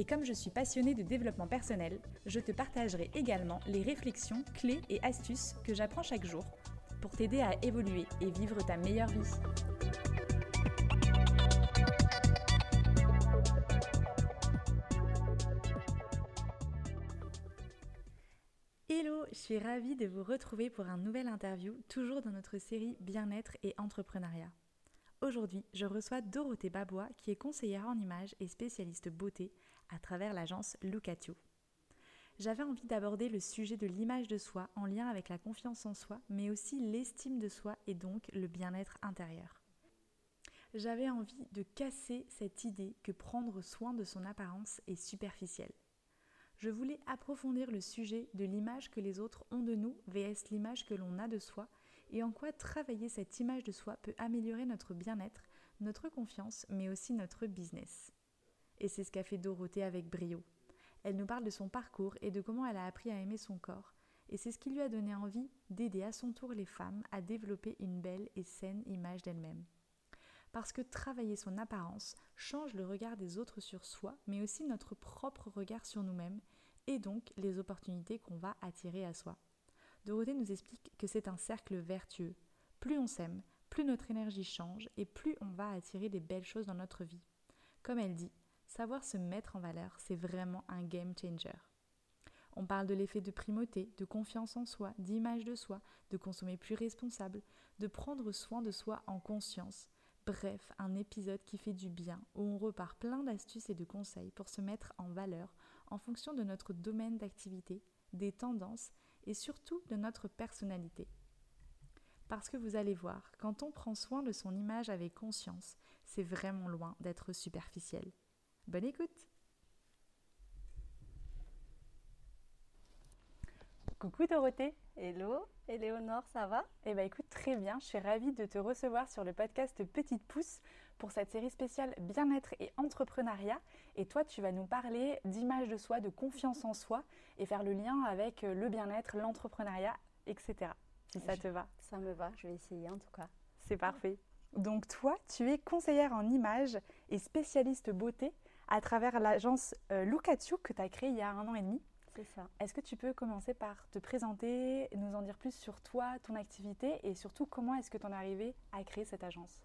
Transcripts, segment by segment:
Et comme je suis passionnée de développement personnel, je te partagerai également les réflexions, clés et astuces que j'apprends chaque jour pour t'aider à évoluer et vivre ta meilleure vie. Hello, je suis ravie de vous retrouver pour un nouvel interview, toujours dans notre série Bien-être et entrepreneuriat. Aujourd'hui, je reçois Dorothée Babois, qui est conseillère en images et spécialiste beauté à travers l'agence You. J'avais envie d'aborder le sujet de l'image de soi en lien avec la confiance en soi, mais aussi l'estime de soi et donc le bien-être intérieur. J'avais envie de casser cette idée que prendre soin de son apparence est superficiel. Je voulais approfondir le sujet de l'image que les autres ont de nous vs l'image que l'on a de soi et en quoi travailler cette image de soi peut améliorer notre bien-être, notre confiance, mais aussi notre business. Et c'est ce qu'a fait Dorothée avec brio. Elle nous parle de son parcours et de comment elle a appris à aimer son corps, et c'est ce qui lui a donné envie d'aider à son tour les femmes à développer une belle et saine image d'elles-mêmes. Parce que travailler son apparence change le regard des autres sur soi, mais aussi notre propre regard sur nous-mêmes, et donc les opportunités qu'on va attirer à soi. Dorothée nous explique que c'est un cercle vertueux. Plus on s'aime, plus notre énergie change et plus on va attirer des belles choses dans notre vie. Comme elle dit, savoir se mettre en valeur, c'est vraiment un game changer. On parle de l'effet de primauté, de confiance en soi, d'image de soi, de consommer plus responsable, de prendre soin de soi en conscience. Bref, un épisode qui fait du bien, où on repart plein d'astuces et de conseils pour se mettre en valeur en fonction de notre domaine d'activité, des tendances et surtout de notre personnalité. Parce que vous allez voir, quand on prend soin de son image avec conscience, c'est vraiment loin d'être superficiel. Bonne écoute Coucou Dorothée Hello, Éléonore, ça va? Eh bien écoute, très bien, je suis ravie de te recevoir sur le podcast Petite Pousse pour cette série spéciale Bien-être et entrepreneuriat. Et toi, tu vas nous parler d'image de soi, de confiance en soi et faire le lien avec euh, le bien-être, l'entrepreneuriat, etc. Si ça te va. Ça me va, je vais essayer en tout cas. C'est parfait. Donc toi, tu es conseillère en image et spécialiste beauté à travers l'agence euh, Look at You que tu as créée il y a un an et demi. C'est ça. Est-ce que tu peux commencer par te présenter, nous en dire plus sur toi, ton activité et surtout comment est-ce que tu en es arrivé à créer cette agence?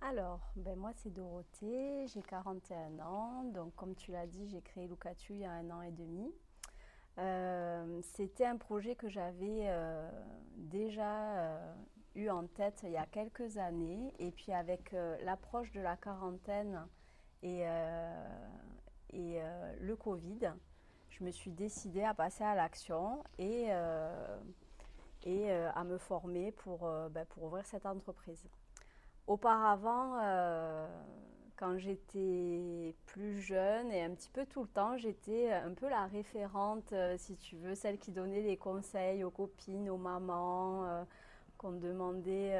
Alors, ben moi c'est Dorothée, j'ai 41 ans, donc comme tu l'as dit, j'ai créé Lucatu il y a un an et demi. Euh, c'était un projet que j'avais euh, déjà euh, eu en tête il y a quelques années, et puis avec l'approche de la quarantaine et, et le Covid, je me suis décidée à passer à l'action et, et à me former pour, ben, pour ouvrir cette entreprise. Auparavant, euh, quand j'étais plus jeune et un petit peu tout le temps, j'étais un peu la référente, euh, si tu veux, celle qui donnait des conseils aux copines, aux mamans, euh, qu'on demandait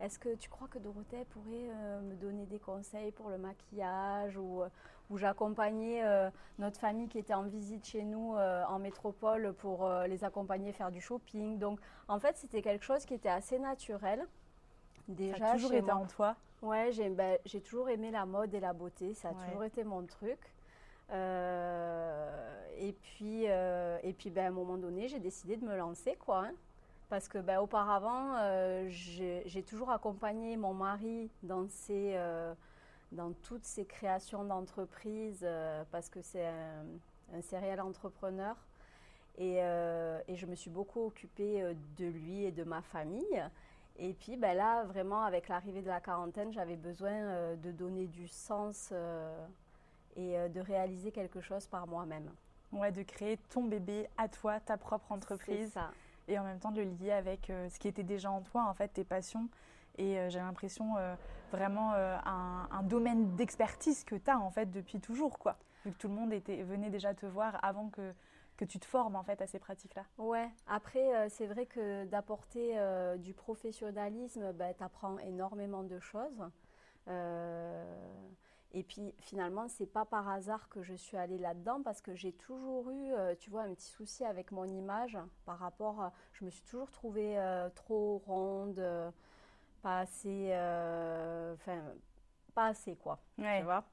est-ce que tu crois que Dorothée pourrait me donner des conseils pour le maquillage ou, ou j'accompagnais notre famille qui était en visite chez nous en métropole pour les accompagner faire du shopping. Donc en fait, c'était quelque chose qui était assez naturel. Déjà, ça a toujours été en toi? Ouais, ben, j'ai toujours aimé la mode et la beauté, ça a toujours été mon truc. Euh, et puis, euh, et puis ben, à un moment donné, j'ai décidé de me lancer, quoi. Hein. Parce que ben, auparavant, euh, j'ai toujours accompagné mon mari dans, ses, dans toutes ses créations d'entreprise, parce que c'est un, un serial entrepreneur. Et, et, je me suis beaucoup occupée de lui et de ma famille. Et puis ben là, vraiment, avec l'arrivée de la quarantaine, j'avais besoin euh, de donner du sens euh, et euh, de réaliser quelque chose par moi-même. Ouais, de créer ton bébé à toi, ta propre entreprise. Ça. Et en même temps de le lier avec ce qui était déjà en toi, en fait, tes passions. Et j'ai l'impression vraiment un, domaine d'expertise que tu as, en fait, depuis toujours, quoi. Vu que tout le monde était, venait déjà te voir avant que que tu te formes en fait à ces pratiques-là. Ouais, après, c'est vrai que d'apporter du professionnalisme, ben, tu apprends énormément de choses. Et puis finalement, c'est pas par hasard que je suis allée là-dedans parce que j'ai toujours eu, euh, tu vois, un petit souci avec mon image par rapport. À, je me suis toujours trouvée euh, trop ronde, euh, pas assez, enfin, pas assez quoi. Tu vois.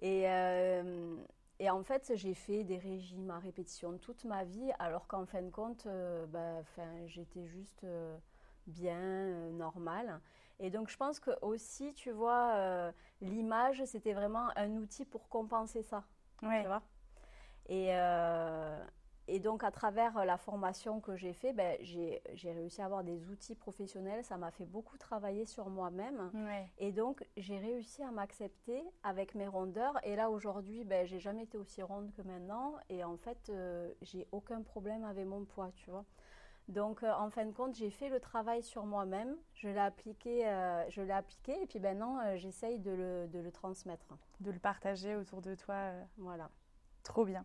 Et, et en fait, j'ai fait des régimes à répétition toute ma vie, alors qu'en fin de compte, bah, j'étais juste bien, normale. Et donc, je pense que aussi, tu vois, euh, l'image, c'était vraiment un outil pour compenser ça. Tu vois et, euh, et donc, à travers la formation que j'ai fait, ben, j'ai réussi à avoir des outils professionnels. Ça m'a fait beaucoup travailler sur moi-même. Et donc, j'ai réussi à m'accepter avec mes rondeurs. Et là, aujourd'hui, ben, j'ai jamais été aussi ronde que maintenant. Et en fait, euh, j'ai aucun problème avec mon poids, tu vois. Donc, euh, en fin de compte, j'ai fait le travail sur moi-même, je l'ai appliqué, euh, je l'ai appliqué, et puis maintenant, euh, j'essaye de le, transmettre. De le partager autour de toi. Voilà. Trop bien.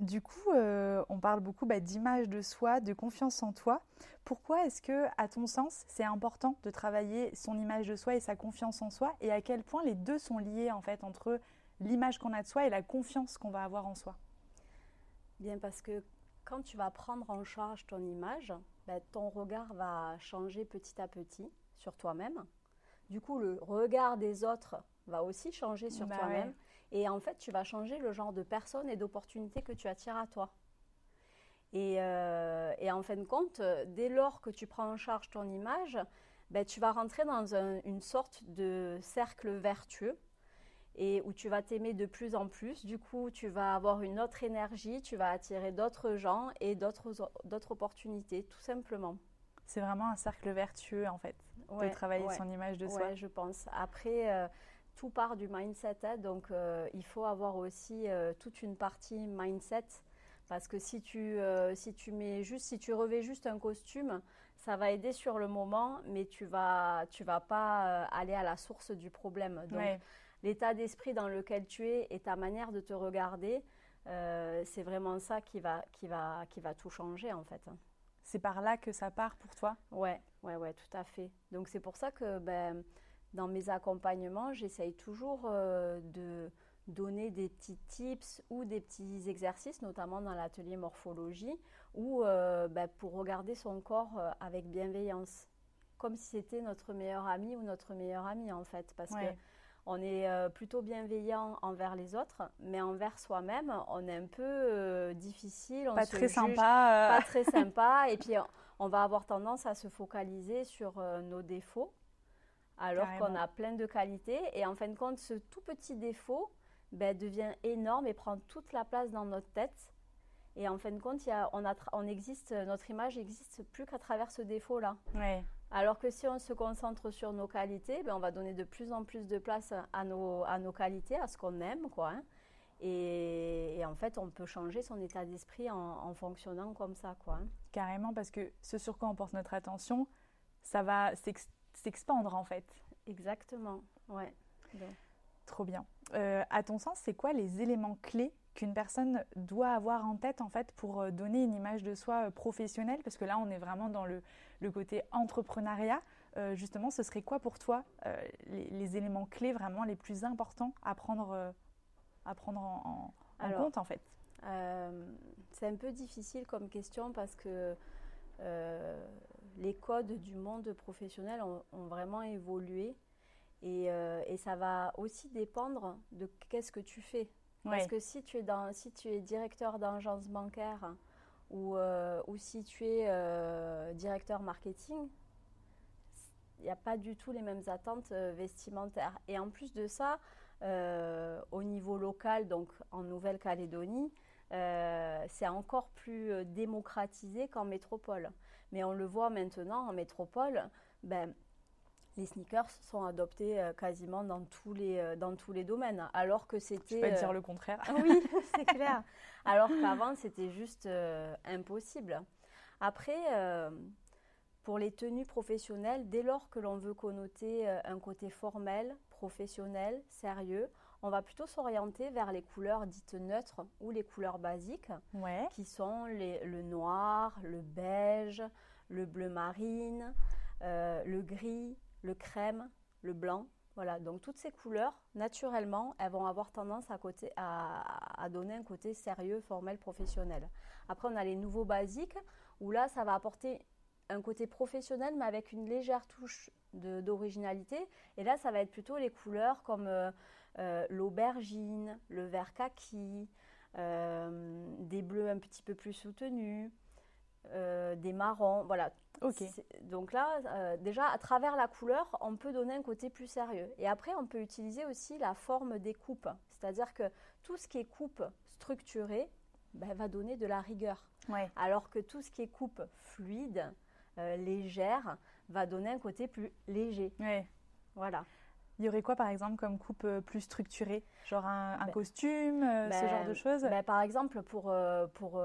du coup, on parle beaucoup bah, d'image de soi, de confiance en toi. Pourquoi est-ce que, à ton sens, c'est important de travailler son image de soi et sa confiance en soi, et à quel point les deux sont liés en fait entre l'image qu'on a de soi et la confiance qu'on va avoir en soi? Bien, parce que quand tu vas prendre en charge ton image, ben, ton regard va changer petit à petit sur toi-même. Du coup, le regard des autres va aussi changer sur bah toi-même. Et en fait, tu vas changer le genre de personne et d'opportunité que tu attires à toi. Et, euh, en fin de compte, dès lors que tu prends en charge ton image, ben, tu vas rentrer dans une sorte de cercle vertueux et où tu vas t'aimer de plus en plus. Du coup, tu vas avoir une autre énergie, tu vas attirer d'autres gens et d'autres opportunités, tout simplement. C'est vraiment un cercle vertueux, en fait, de travailler son image de soi. Oui, je pense. Après, euh, tout part du mindset, hein, donc euh, il faut avoir aussi euh, toute une partie mindset. Parce que si tu, si tu mets juste, si tu revais juste un costume, ça va aider sur le moment, mais tu vas, tu vas pas aller à la source du problème. Donc, l'état d'esprit dans lequel tu es et ta manière de te regarder, euh, c'est vraiment ça qui va, qui, va, qui va tout changer en fait. C'est par là que ça part pour toi? Ouais, ouais, ouais, tout à fait. Donc c'est pour ça que ben, dans mes accompagnements, j'essaye toujours euh, de donner des petits tips ou des petits exercices, notamment dans l'atelier morphologie, ou euh, ben, pour regarder son corps avec bienveillance, comme si c'était notre meilleur ami ou notre meilleure amie en fait, parce que on est euh, plutôt bienveillant envers les autres, mais envers soi-même, on est un peu euh, difficile. pas très sympa. Euh. Pas très sympa. et puis, on va avoir tendance à se focaliser sur nos défauts, alors qu'on a plein de qualités. Et en fin de compte, ce tout petit défaut ben, devient énorme et prend toute la place dans notre tête. Et en fin de compte, on, on, existe, notre image n'existe plus qu'à travers ce défaut-là. Ouais. Alors que si on se concentre sur nos qualités, ben on va donner de plus en plus de place à nos, à nos qualités, à ce qu'on aime. Quoi, hein. et, en fait, on peut changer son état d'esprit en, fonctionnant comme ça. Quoi, hein. Carrément, parce que ce sur quoi on porte notre attention, ça va s'expandre en fait. Exactement, ouais. Trop bien. Euh, à ton sens, c'est quoi les éléments clés qu'une personne doit avoir en tête en fait pour euh, donner une image de soi euh, professionnelle? Parce que là, on est vraiment dans le, le côté entrepreneuriat. justement, ce serait quoi pour toi les, éléments clés vraiment les plus importants à prendre, à prendre en, compte en fait? C'est un peu difficile comme question parce que les codes du monde professionnel ont, ont vraiment évolué. Euh, et, ça va aussi dépendre de qu'est-ce que tu fais. Parce que si tu es, dans, si tu es directeur d'agence bancaire ou, euh, ou si tu es euh, directeur marketing, il n'y a pas du tout les mêmes attentes vestimentaires. Et en plus de ça, au niveau local, donc en Nouvelle-Calédonie, c'est encore plus démocratisé qu'en métropole. Mais on le voit maintenant en métropole, ben, les sneakers sont adoptés euh, quasiment dans tous les, euh, dans tous les domaines, alors que c'était... Je peux dire le contraire. oui, c'est clair. Alors qu'avant, c'était juste impossible. Après, pour les tenues professionnelles, dès lors que l'on veut connoter un côté formel, professionnel, sérieux, on va plutôt s'orienter vers les couleurs dites neutres ou les couleurs basiques, qui sont le noir, le beige, le bleu marine, euh, le gris, le crème, le blanc. Voilà, donc toutes ces couleurs, naturellement, elles vont avoir tendance à, côté, à, donner un côté sérieux, formel, professionnel. Après, on a les nouveaux basiques, où là, ça va apporter un côté professionnel, mais avec une légère touche d'originalité. Et là, ça va être plutôt les couleurs comme euh, euh, l'aubergine, le vert kaki, euh, des bleus un petit peu plus soutenus, des marrons. Voilà, donc là, euh, déjà, à travers la couleur, on peut donner un côté plus sérieux. Et après, on peut utiliser aussi la forme des coupes. C'est-à-dire que tout ce qui est coupe structurée ben, va donner de la rigueur. Alors que tout ce qui est coupe fluide, euh, légère, va donner un côté plus léger. Voilà. Il y aurait quoi, par exemple, comme coupe euh, plus structurée? Genre un, ben, costume, ce ben, genre de choses? Par exemple, pour, pour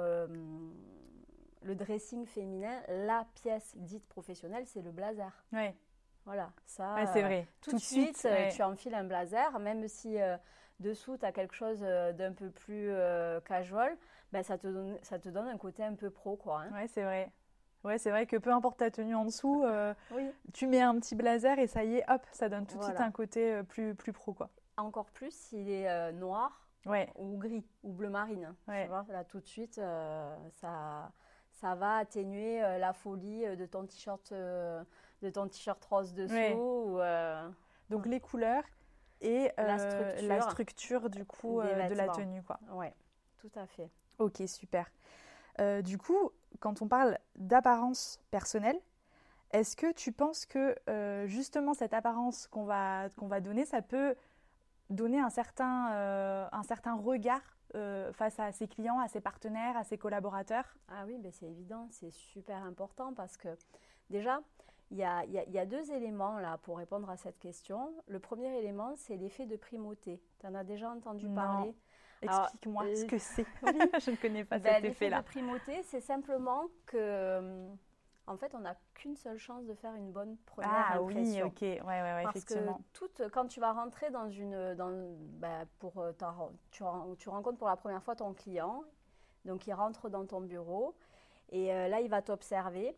le dressing féminin, la pièce dite professionnelle, c'est le blazer. Oui. Voilà, ça. c'est vrai. Tout, de suite, euh, tu enfiles un blazer, même si euh, dessous tu as quelque chose euh, d'un peu plus casual, ben, ça, te donne, ça te donne un côté un peu pro, quoi. Hein. Oui, c'est vrai. Ouais, c'est vrai que peu importe ta tenue en dessous, tu mets un petit blazer et ça y est, hop, ça donne tout de suite un côté plus, plus pro, quoi. Encore plus s'il est noir ouais. ou gris ou bleu marine. Tu vois, là tout de suite, ça ça va atténuer euh, la folie euh, de ton t-shirt euh, de ton t-shirt rose dessous. Donc les couleurs et la structure, du coup de la tenue quoi. Ouais, tout à fait. Ok super. du coup, quand on parle d'apparence personnelle, est-ce que tu penses que justement cette apparence qu'on va, qu'on va donner, ça peut donner un certain, un certain regard euh, face à ses clients, à ses partenaires, à ses collaborateurs? Ah oui, ben c'est évident, c'est super important parce que déjà, il y, a, y a, deux éléments là pour répondre à cette question. Le premier élément, c'est l'effet de primauté. Tu en as déjà entendu parler? Explique-moi ce que c'est. Je ne connais pas ben, cet effet-là. L'effet de primauté, c'est simplement que hum, en fait, on n'a qu'une seule chance de faire une bonne première ah, impression. Ah oui, ok, ouais, ouais, ouais Parce effectivement. que toute, quand tu vas rentrer dans une, dans, bah, pour euh, tu, tu, rencontres pour la première fois ton client, donc il rentre dans ton bureau et euh, là il va t'observer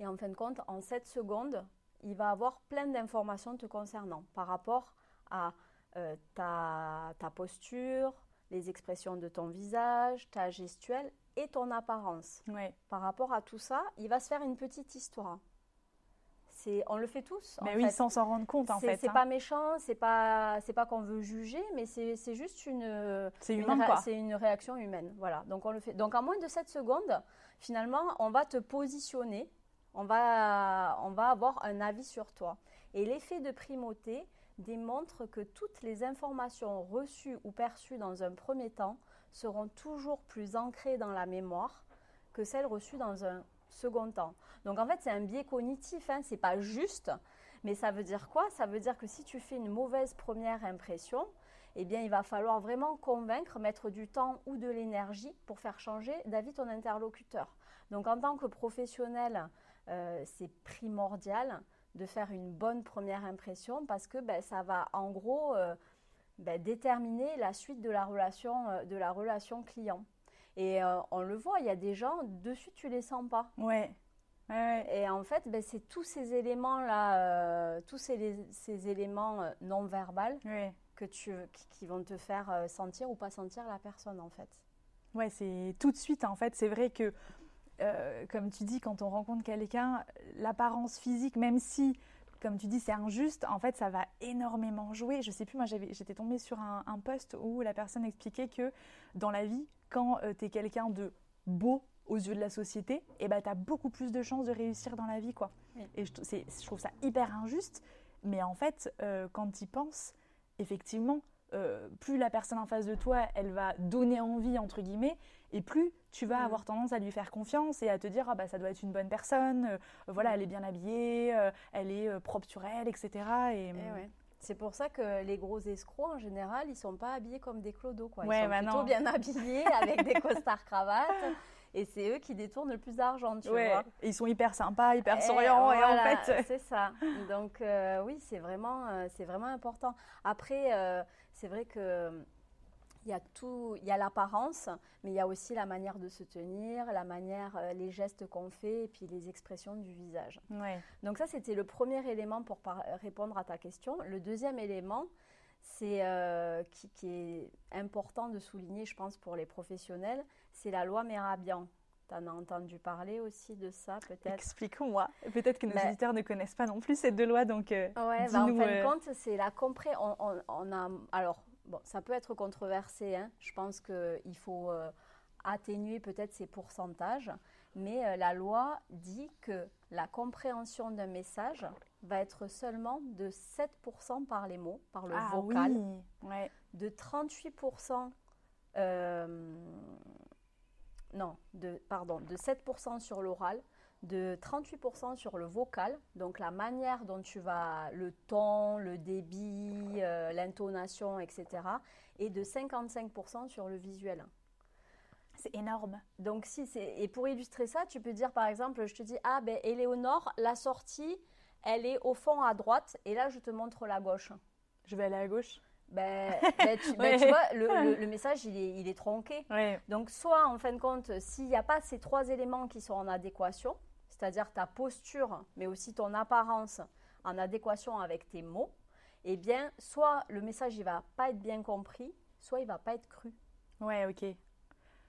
et en fin de compte, en 7 secondes, il va avoir plein d'informations te concernant par rapport à euh, ta, ta posture, les expressions de ton visage, ta gestuelle et ton apparence. Par rapport à tout ça, il va se faire une petite histoire. C'est, on le fait tous. Mais oui, sans s'en rendre compte en fait. C'est hein. pas méchant, c'est pas, c'est pas qu'on veut juger, mais c'est, juste une, c'est une, une réaction humaine. Voilà. Donc on le fait. Donc en moins de 7 secondes, finalement, on va te positionner, on va, on va avoir un avis sur toi. Et l'effet de primauté démontre que toutes les informations reçues ou perçues dans un premier temps seront toujours plus ancrées dans la mémoire que celles reçues dans un second temps. Donc en fait, c'est un biais cognitif, hein, c'est pas juste, mais ça veut dire quoi? Ça veut dire que si tu fais une mauvaise première impression, eh bien, il va falloir vraiment convaincre, mettre du temps ou de l'énergie pour faire changer d'avis ton interlocuteur. Donc en tant que professionnel, euh, c'est primordial de faire une bonne première impression parce que ben, ça va en gros euh, ben, déterminer la suite de la relation, euh, de la relation client. Et euh, on le voit, il y a des gens, de suite, tu les sens pas. Ouais. Et en fait, ben, c'est tous ces éléments-là, euh, tous ces, ces, éléments non verbaux que tu, qui, vont te faire sentir ou pas sentir la personne, en fait. Ouais, c'est tout de suite, en fait. C'est vrai que, comme tu dis, quand on rencontre quelqu'un, l'apparence physique, même si comme tu dis, c'est injuste. En fait, ça va énormément jouer. Je sais plus, moi, j'étais tombée sur un, post où la personne expliquait que dans la vie, quand euh, tu es quelqu'un de beau aux yeux de la société, eh ben, tu as beaucoup plus de chances de réussir dans la vie. quoi. Et je, je, trouve ça hyper injuste. Mais en fait, euh, quand tu y penses, effectivement, euh, plus la personne en face de toi, elle va donner envie, entre guillemets, et plus tu vas mm. avoir tendance à lui faire confiance et à te dire, ah bah ça doit être une bonne personne, euh, voilà, elle est bien habillée, euh, elle est propre sur elle, etc. Et, eh C'est pour ça que les gros escrocs, en général, ils sont pas habillés comme des clodos, quoi. Ils sont bah plutôt bien habillés, avec des costards cravates. Et c'est eux qui détournent le plus d'argent, tu Ouais. vois. Et ils sont hyper sympas, hyper Et souriants. Et en fait, c'est ça. Donc euh, oui, c'est vraiment, euh, c'est vraiment important. Après, euh, c'est vrai que il y a tout, il y a l'apparence, mais il y a aussi la manière de se tenir, la manière, euh, les gestes qu'on fait, et puis les expressions du visage. ouais. Donc ça, c'était le premier élément pour répondre à ta question. Le deuxième élément, c'est euh, qui, qui est important de souligner, je pense, pour les professionnels, c'est la loi Merabian. Tu en as entendu parler aussi de ça, peut-être? Explique-moi. Peut-être que nos Ben- auditeurs ne connaissent pas non plus ces deux lois, donc euh, Ouais, bah, en fin de euh, compte, c'est la compré. On, on- on a, alors, bon, ça peut être controversé. hein. Je pense qu'il faut euh, atténuer peut-être ces pourcentages. Mais la loi dit que la compréhension d'un message va être seulement de 7% par les mots, par le ah vocal, oui. Ouais. de 38%, euh, non, de, pardon, de 7% sur l'oral, de 38% sur le vocal, donc la manière dont tu vas, le ton, le débit, euh, l'intonation, etc., et de 55% sur le visuel. C'est énorme. Donc si c'est et pour illustrer ça, tu peux dire par exemple, je te dis ah ben Éléonore, la sortie, elle est au fond à droite, et là je te montre la gauche. Je vais aller à gauche. Ben, ben, tu, ben, Ouais. tu vois, le, le- le message il est, il est tronqué. Ouais. Donc soit en fin de compte, s'il n'y a pas ces trois éléments qui sont en adéquation, c'est-à-dire ta posture, mais aussi ton apparence en adéquation avec tes mots, eh bien, soit le message il va pas être bien compris, soit il va pas être cru. Ouais, ok.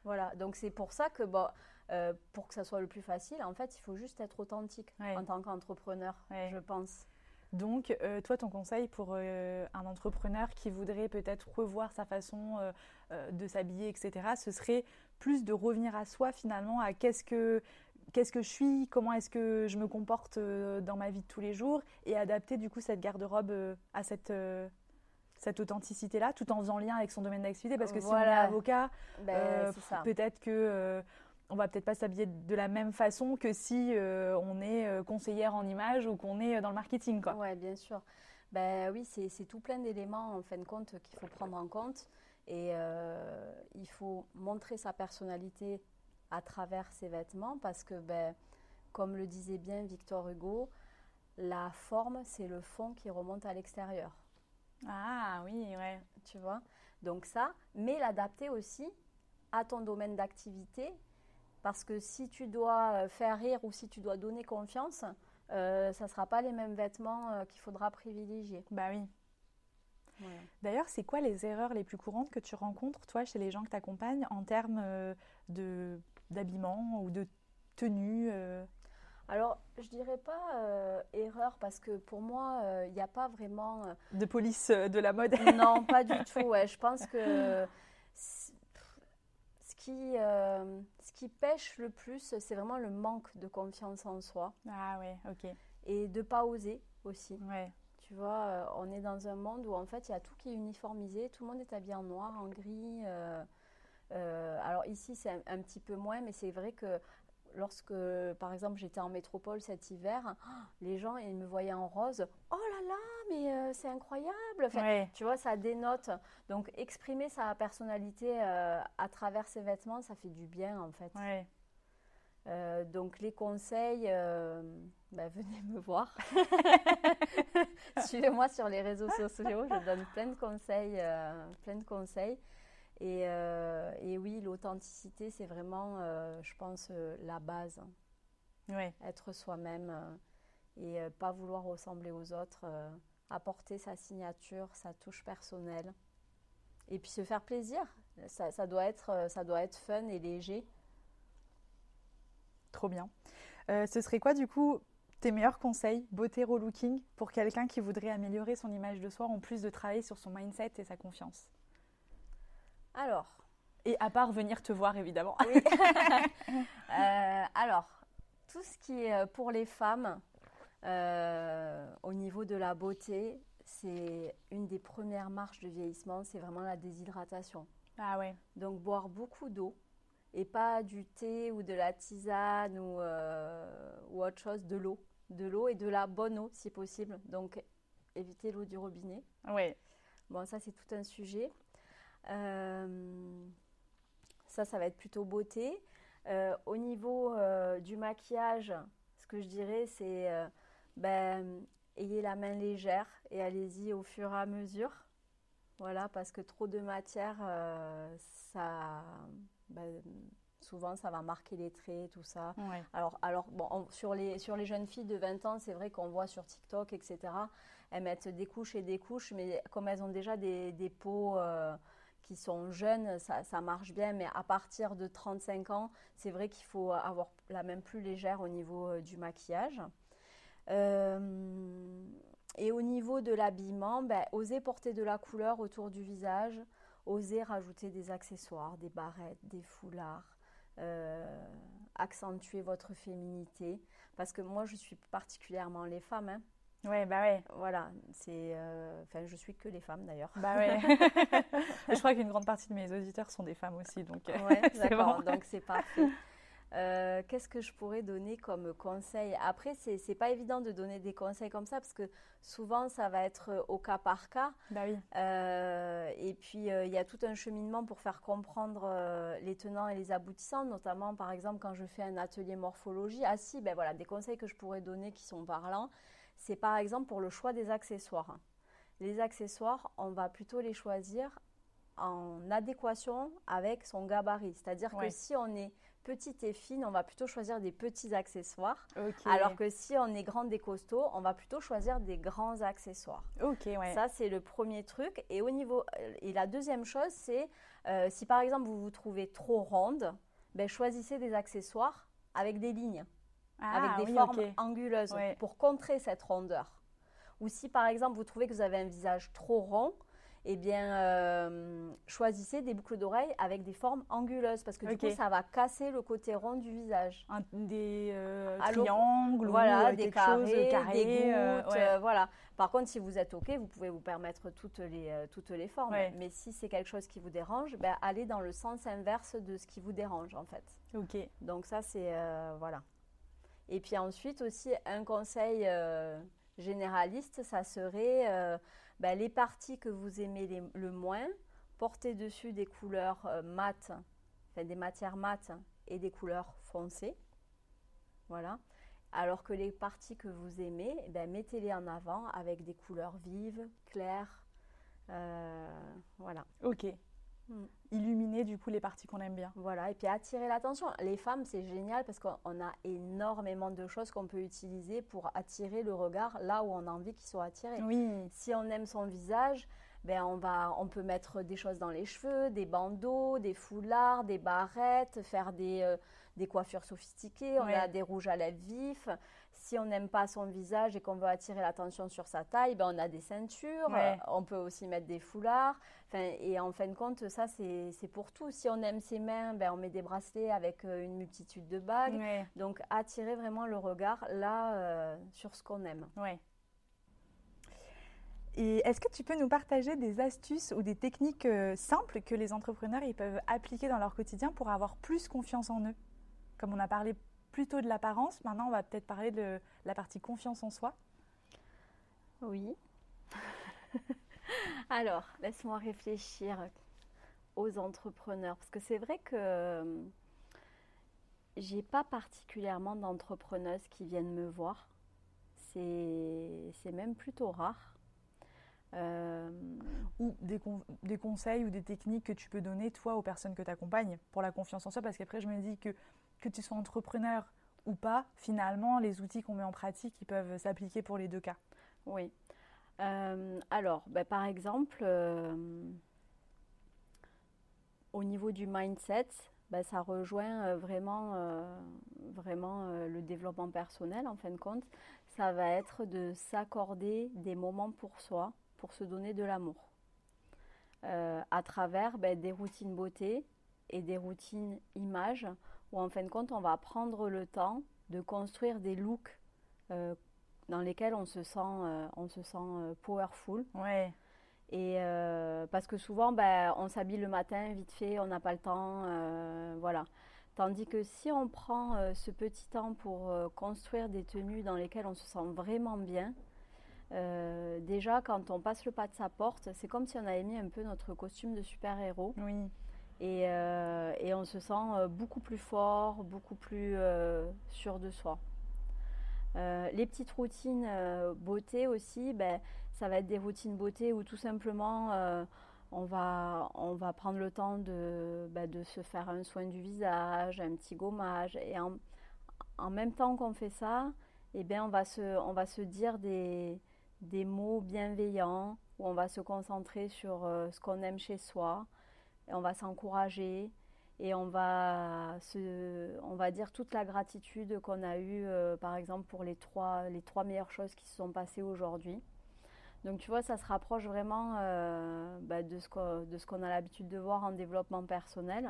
Voilà, donc c'est pour ça que bon, euh, pour que ça soit le plus facile, en fait, il faut juste être authentique Ouais. en tant qu'entrepreneur, je pense. Donc, euh, toi, ton conseil pour euh, un entrepreneur qui voudrait peut-être revoir sa façon euh, de s'habiller, etc., ce serait plus de revenir à soi finalement, à qu'est-ce que, qu'est-ce que je suis, comment est-ce que je me comporte dans ma vie de tous les jours, et adapter du coup cette garde-robe à cette, cette authenticité-là, tout en faisant lien avec son domaine d'activité. Parce que si on est Voilà. avocat, Ben, Euh, peut-être que euh, on va peut-être pas s'habiller de la même façon que si euh, on est euh, conseillère en image ou qu'on est dans le marketing, quoi. Oui, bien sûr. Ben oui, c'est c'est tout plein d'éléments en fin de compte qu'il faut prendre en compte. Et euh, il faut montrer sa personnalité à travers ses vêtements parce que, ben, comme le disait bien Victor Hugo, la forme, c'est le fond qui remonte à l'extérieur. Ah oui, ouais. Tu vois? Donc ça, mais l'adapter aussi à ton domaine d'activité parce que si tu dois euh, faire rire ou si tu dois donner confiance, euh, ça ne sera pas les mêmes vêtements euh, qu'il faudra privilégier. Bah oui. Voilà. D'ailleurs, c'est quoi les erreurs les plus courantes que tu rencontres, toi, chez les gens que tu accompagnes, en termes euh, d'habillement ou de tenue euh? Alors, je dirais pas euh, erreur parce que pour moi, euh, il n'y a pas vraiment. euh, de police euh, de la mode? Non, pas du tout. Ouais, je pense que qui, euh, ce qui pêche le plus, c'est vraiment le manque de confiance en soi Ah ouais, ok. et de pas oser aussi. Ouais. Tu vois, euh, on est dans un monde où en fait il y a tout qui est uniformisé, tout le monde est habillé en noir, en gris. euh, euh, alors ici c'est un, un petit peu moins, mais c'est vrai que lorsque par exemple j'étais en métropole cet hiver, les gens ils me voyaient en rose. Oh là là, mais euh, c'est incroyable. Enfin, Ouais. Tu vois, ça dénote. Donc exprimer sa personnalité euh, à travers ses vêtements, ça fait du bien en fait. Ouais. Euh, donc les conseils, bah, venez me voir. Suivez-moi sur les réseaux sociaux, je donne plein de conseils, plein de conseils. Et, euh, et oui, l'authenticité, c'est vraiment, euh, je pense, euh, la base. Être soi-même et pas vouloir ressembler aux autres, apporter sa signature, sa touche personnelle. Et puis se faire plaisir. Ça, ça doit être, ça doit être fun et léger. Trop bien. Euh, ce serait quoi, du coup, tes meilleurs conseils, beauté relooking, pour quelqu'un qui voudrait améliorer son image de soi en plus de travailler sur son mindset et sa confiance? Alors, Et à part venir te voir, évidemment. Oui. Euh, alors, tout ce qui est euh, pour les femmes, euh, au niveau de la beauté, c'est une des premières marches de vieillissement, c'est vraiment la déshydratation. Ah ouais. Donc, boire beaucoup d'eau et pas du thé ou de la tisane ou, euh, ou autre chose, de l'eau. De l'eau et de la bonne eau si possible. Donc, éviter l'eau du robinet. Ouais. Bon, ça, c'est tout un sujet. Euh, ça, ça va être plutôt beauté. au niveau du maquillage, ce que je dirais, c'est ben, ayez la main légère et allez-y au fur et à mesure. Voilà, parce que trop de matière, ça, ben, souvent ça va marquer les traits, tout ça. Alors, alors bon, sur, les, sur les jeunes filles de 20 ans, c'est vrai qu'on voit sur TikTok, etc., elles mettent des couches et des couches, mais comme elles ont déjà des, des peaux euh, sont jeunes, ça, marche bien. Mais à partir de 35 ans, c'est vrai qu'il faut avoir la main plus légère au niveau euh, du maquillage. Euh, et au niveau de l'habillement, ben, oser porter de la couleur autour du visage, oser rajouter des accessoires, des barrettes, des foulards, euh, accentuer votre féminité. Parce que moi, je suis particulièrement les femmes. Hein. Ouais, bah ouais. Voilà, c'est. Euh, enfin, je suis que les femmes d'ailleurs. Bah ouais. je crois qu'une grande partie de mes auditeurs sont des femmes aussi, donc. Ouais, d'accord. Donc c'est parfait. Euh, qu'est-ce que je pourrais donner comme conseil? Après, c'est n'est pas évident de donner des conseils comme ça parce que souvent, ça va être au cas par cas. Bah oui. Euh, et puis, euh, il y a tout un cheminement pour faire comprendre les tenants et les aboutissants, notamment, par exemple, quand je fais un atelier morphologie. Ah si, ben voilà, des conseils que je pourrais donner qui sont parlants, c'est par exemple pour le choix des accessoires. Les accessoires, on va plutôt les choisir en adéquation avec son gabarit. C'est-à-dire que si on est petite et fine, on va plutôt choisir des petits accessoires. Alors que si on est grande et costaud, on va plutôt choisir des grands accessoires. Ok, ouais. Ça, c'est le premier truc. Et au niveau, euh, et la deuxième chose, c'est euh, si par exemple vous vous trouvez trop ronde, ben, choisissez des accessoires avec des lignes, ah, avec des formes anguleuses pour contrer cette rondeur. Ou si par exemple vous trouvez que vous avez un visage trop rond, eh bien, euh, choisissez des boucles d'oreilles avec des formes anguleuses parce que du coup, ça va casser le côté rond du visage. des euh, triangles, voilà, des carrés, des gouttes, voilà. Par contre, si vous êtes OK, vous pouvez vous permettre toutes les, euh, toutes les formes. Mais si c'est quelque chose qui vous dérange, ben, allez dans le sens inverse de ce qui vous dérange, en fait. OK. Donc ça, c'est... voilà. Et puis ensuite aussi, un conseil généraliste, ça serait bah, les parties que vous aimez le moins, portez dessus des couleurs euh, mates, des matières mates et des couleurs foncées. Voilà. Alors que les parties que vous aimez, eh ben, mettez-les en avant avec des couleurs vives, claires. Euh, voilà. Ok. Hmm. Illuminer du coup les parties qu'on aime bien. Voilà, et puis attirer l'attention. Les femmes, c'est génial parce qu'on a énormément de choses qu'on peut utiliser pour attirer le regard là où on a envie qu'il soit attiré. Oui. Si on aime son visage, ben on, va, on peut mettre des choses dans les cheveux, des bandeaux, des foulards, des barrettes, faire des, euh, des coiffures sophistiquées, on a des rouges à lèvres vifs. Si on n'aime pas son visage et qu'on veut attirer l'attention sur sa taille, ben on a des ceintures, on peut aussi mettre des foulards. et en fin de compte, ça, c'est pour tout. Si on aime ses mains, ben, on met des bracelets avec euh, une multitude de bagues. Donc, attirer vraiment le regard là euh, sur ce qu'on aime. Ouais. Et est-ce que tu peux nous partager des astuces ou des techniques euh, simples que les entrepreneurs ils peuvent appliquer dans leur quotidien pour avoir plus confiance en eux? Comme on a parlé plutôt de l'apparence, maintenant on va peut-être parler de la partie confiance en soi. Oui. Alors, laisse-moi réfléchir aux entrepreneurs, parce que c'est vrai que euh, j'ai pas particulièrement d'entrepreneuses qui viennent me voir. C'est même plutôt rare. Euh, ou des, des, conseils ou des techniques que tu peux donner, toi, aux personnes que tu accompagnes pour la confiance en soi, parce qu'après, je me dis que que tu sois entrepreneur ou pas, finalement, les outils qu'on met en pratique, ils peuvent s'appliquer pour les deux cas. Oui. Euh, alors, ben, par exemple, euh, au niveau du mindset, ben, ça rejoint vraiment, vraiment le développement personnel, en fin de compte. Ça va être de s'accorder des moments pour soi, pour se donner de l'amour. Euh, à travers ben, des routines beauté et des routines images, où en fin de compte, on va prendre le temps de construire des looks euh, dans lesquels on se sent, euh, on se sent powerful. Ouais. Et parce que souvent, ben, on s'habille le matin vite fait, on n'a pas le temps, voilà. Tandis que si on prend ce petit temps pour construire des tenues dans lesquelles on se sent vraiment bien, euh, déjà, quand on passe le pas de sa porte, c'est comme si on avait mis un peu notre costume de super-héros. Oui. Et, et on se sent beaucoup plus fort, beaucoup plus sûr de soi. les petites routines beauté aussi, ben, ça va être des routines beauté où tout simplement on va, on va prendre le temps de, bah, de se faire un soin du visage, un petit gommage. Et en, en même temps qu'on fait ça, eh bien, on, va se, on va se dire des, des mots bienveillants, où on va se concentrer sur euh, ce qu'on aime chez soi, et on va s'encourager, et on va, se, on va dire toute la gratitude qu'on a eue, euh, par exemple, pour les trois, les trois meilleures choses qui se sont passées aujourd'hui. Donc tu vois, ça se rapproche vraiment euh, bah, de ce qu'on a l'habitude de voir en développement personnel,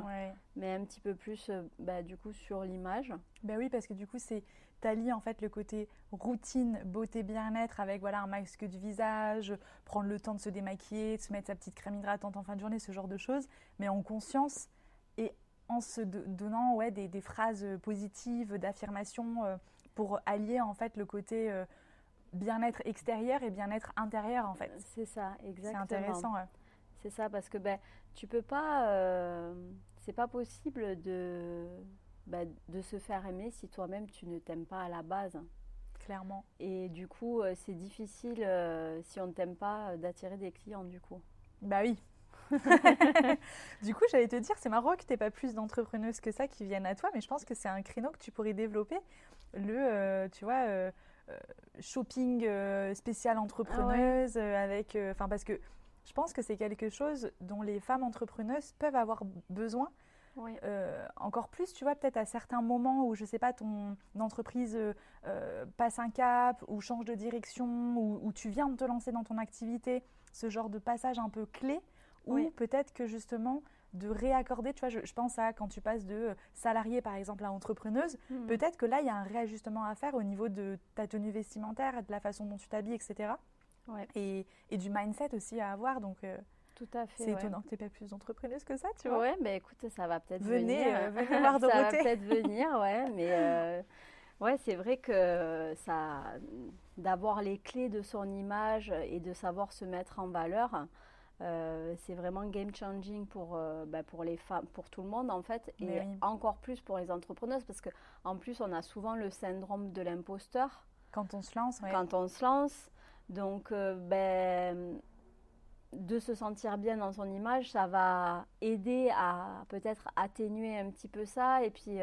mais un petit peu plus euh, bah, du coup sur l'image. Ben oui, parce que du coup, c'est t'allies en fait le côté routine, beauté, bien-être avec voilà un masque du visage, prendre le temps de se démaquiller, de se mettre sa petite crème hydratante en fin de journée, ce genre de choses, mais en conscience et en se donnant ouais, des, phrases positives, d'affirmation euh, pour allier en fait le côté bien-être extérieur et bien-être intérieur en fait. C'est ça, exactement. C'est intéressant. C'est ça parce que ben tu peux pas, euh, c'est pas possible de ben, de se faire aimer si toi-même tu ne t'aimes pas à la base. Clairement. Et du coup, euh, c'est difficile euh, si on ne t'aime pas d'attirer des clients du coup. Bah oui. du coup, j'allais te dire, c'est marrant que tu pas plus d'entrepreneuses que ça qui viennent à toi, mais je pense que c'est un créneau que tu pourrais développer. Le, tu vois, euh, shopping euh, spécial entrepreneuse, ah euh, avec, enfin parce que je pense que c'est quelque chose dont les femmes entrepreneuses peuvent avoir besoin. Encore plus, tu vois, peut-être à certains moments où, je sais pas, ton entreprise passe un cap ou change de direction ou, ou, tu viens de te lancer dans ton activité, ce genre de passage un peu clé, ou peut-être que justement, de réaccorder. Tu vois, je, pense à quand tu passes de euh, salarié, par exemple, à entrepreneuse, hmm. peut-être que là, il y a un réajustement à faire au niveau de ta tenue vestimentaire, de la façon dont tu t'habilles, etc. Et, et, du mindset aussi à avoir. Donc, euh, tout à fait. C'est étonnant que tu n'aies pas plus d'entrepreneuse que ça, tu vois. Ouais, mais écoute, ça va peut-être venir. Euh, venez voir Ça va peut-être venir, ouais, mais. Ouais, c'est vrai que ça, d'avoir les clés de son image et de savoir se mettre en valeur, euh, c'est vraiment game changing pour, euh, bah, pour les femmes, pour tout le monde en fait, et encore plus pour les entrepreneuses parce que en plus on a souvent le syndrome de l'imposteur quand on se lance. Quand on se lance, donc euh, ben, de se sentir bien dans son image, ça va aider à peut-être atténuer un petit peu ça et puis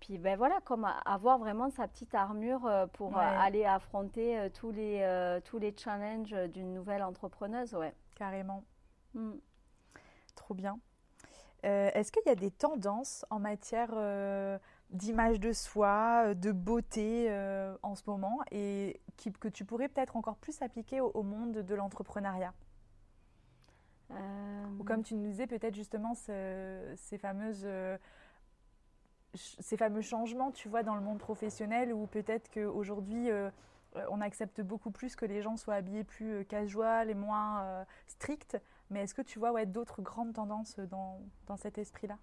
puis ben voilà, comme avoir vraiment sa petite armure pour aller affronter tous les tous les challenges d'une nouvelle entrepreneuse, ouais. Carrément. Hmm. Trop bien. Euh, est-ce qu'il y a des tendances en matière euh, d'image de soi, euh, de beauté en ce moment et que tu pourrais peut-être encore plus appliquer au, monde de l'entrepreneuriat? Ou comme tu nous disais, peut-être justement ces fameuses ces fameux changements, tu vois, dans le monde professionnel, où peut-être qu'aujourd'hui, euh, on accepte beaucoup plus que les gens soient habillés plus euh, casual et moins euh, stricts. Mais est-ce que tu vois ouais, d'autres grandes tendances dans, dans cet esprit-là?